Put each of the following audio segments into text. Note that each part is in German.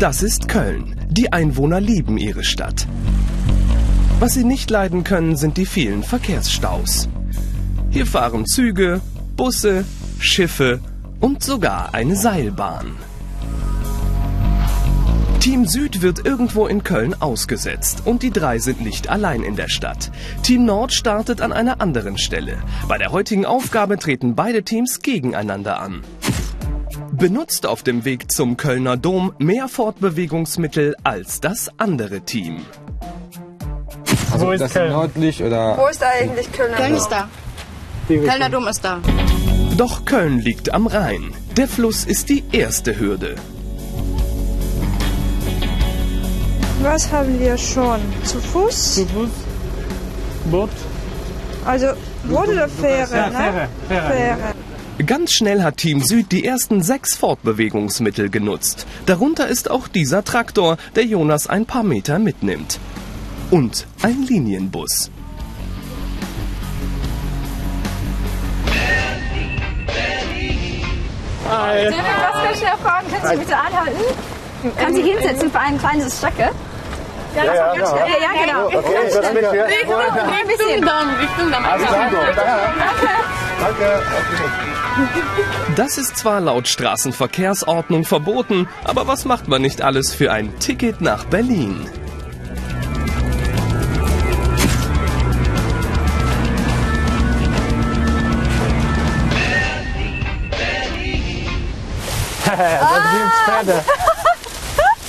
Das ist Köln. Die Einwohner lieben ihre Stadt. Was sie nicht leiden können, sind die vielen Verkehrsstaus. Hier fahren Züge, Busse, Schiffe und sogar eine Seilbahn. Team Süd wird irgendwo in Köln ausgesetzt und die drei sind nicht allein in der Stadt. Team Nord startet an einer anderen Stelle. Bei der heutigen Aufgabe treten beide Teams gegeneinander an. Benutzt auf dem Weg zum Kölner Dom mehr Fortbewegungsmittel als das andere Team. Also Wo ist das Köln? nördlich oder Wo ist eigentlich Kölner Köln Dom? ist da. Kölner Dom ist da. Doch Köln liegt am Rhein. Der Fluss ist die erste Hürde. Was haben wir schon? Zu Fuß? Zu Fuß, Boot, Also Boot oder Fähre, ja, ne? Fähre, Fähre. Fähre. Ganz schnell hat Team Süd die ersten sechs Fortbewegungsmittel genutzt. Darunter ist auch dieser Traktor, der Jonas ein paar Meter mitnimmt. Und ein Linienbus. Darf ich ganz schnell fragen, kannst du bitte anhalten? Kann sie hinsetzen für ein kleines Strecke? Ja, ja, ja, ja, ja genau. Okay, ich das mit hier. Ein bisschen. Richtung Dom. Alles klar. Danke. Das ist zwar laut Straßenverkehrsordnung verboten, aber was macht man nicht alles für ein Ticket nach Berlin? das gibt's Pferde.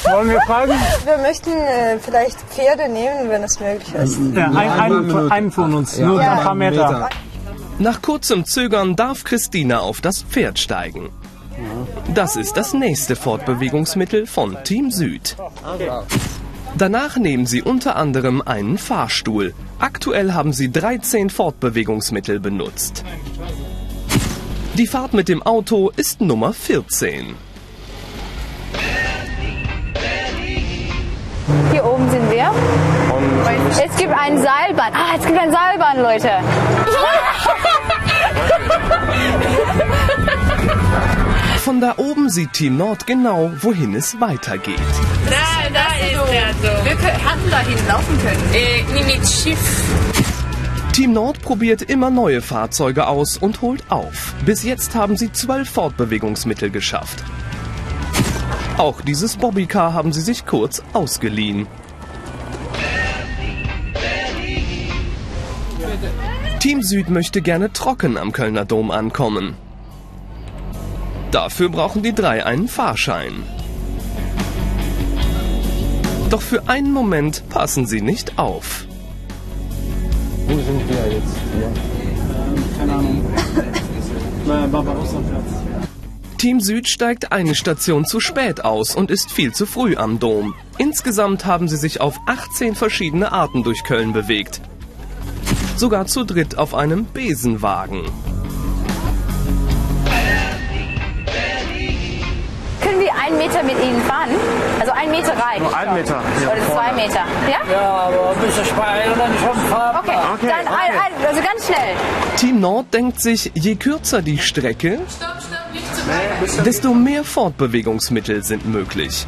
Wollen wir fragen? Wir möchten äh, vielleicht Pferde nehmen, wenn es möglich ist. Ja, ein, ein, einen von uns, nur ein paar Meter. Nach kurzem Zögern darf Christina auf das Pferd steigen. Das ist das nächste Fortbewegungsmittel von Team Süd. Danach nehmen sie unter anderem einen Fahrstuhl. Aktuell haben sie 13 Fortbewegungsmittel benutzt. Die Fahrt mit dem Auto ist Nummer 14. Hier oben sind wir. Es gibt ein Seilbahn. Ah, es gibt ein Seilbahn, Leute. Von da oben sieht Team Nord genau, wohin es weitergeht. Da, da ist der Dom. Wir hatten dahin laufen können. Äh, nee, mit Schiff. Team Nord probiert immer neue Fahrzeuge aus und holt auf. Bis jetzt haben sie zwölf Fortbewegungsmittel geschafft. Auch dieses Bobbycar haben sie sich kurz ausgeliehen. Team Süd möchte gerne trocken am Kölner Dom ankommen. Dafür brauchen die drei einen Fahrschein. Doch für einen Moment passen sie nicht auf. wo sind wir jetzt hier? Keine Ahnung. Bei Barbarossa-Platz. Team Süd steigt eine Station zu spät aus und ist viel zu früh am Dom. Insgesamt haben sie sich auf 18 verschiedene Arten durch Köln bewegt. Sogar zu dritt auf einem Besenwagen. Können wir einen Meter mit Ihnen fahren? Also ein Meter reicht. Nur ein Meter. Oder zwei Meter. Ja? Ja, aber ein bisschen Speil dann schon fahren. Okay. Dann Ein, ein, also ganz schnell. Team Nord denkt sich, je kürzer die Strecke, desto mehr Fortbewegungsmittel sind möglich.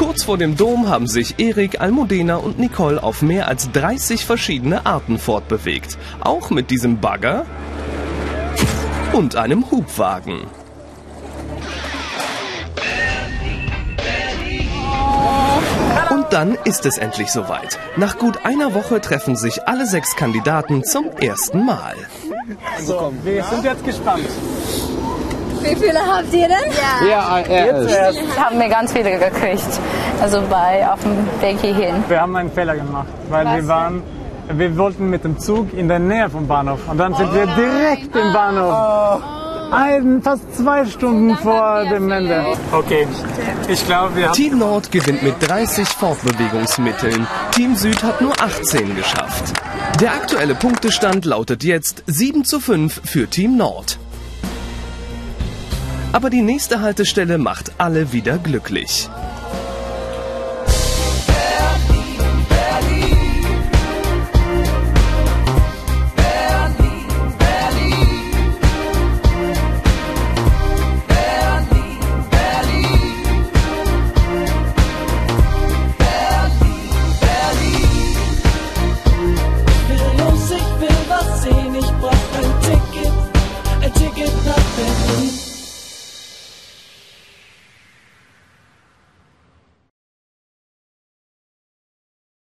Kurz vor dem Dom haben sich Erik, Almudena und Nicole auf mehr als 30 verschiedene Arten fortbewegt. Auch mit diesem Bagger und einem Hubwagen. Und dann ist es endlich soweit. Nach gut einer Woche treffen sich alle sechs Kandidaten zum ersten Mal. So, wir sind jetzt gespannt. Wie viele habt ihr denn? Ja, er ist. Haben wir ganz viele gekriegt. Also bei auf dem Weg hierhin. Wir haben einen Fehler gemacht, weil wir waren, wir wollten mit dem Zug in der Nähe vom Bahnhof und dann sind wir direkt im Bahnhof. Ein, fast zwei Stunden vor dem Ende. Okay, ich glaube, wir haben Team Nord gewinnt mit 30 Fortbewegungsmitteln. Team Süd hat nur 18 geschafft. Der aktuelle Punktestand lautet jetzt 7 zu 5 für Team Nord. Aber die nächste Haltestelle macht alle wieder glücklich.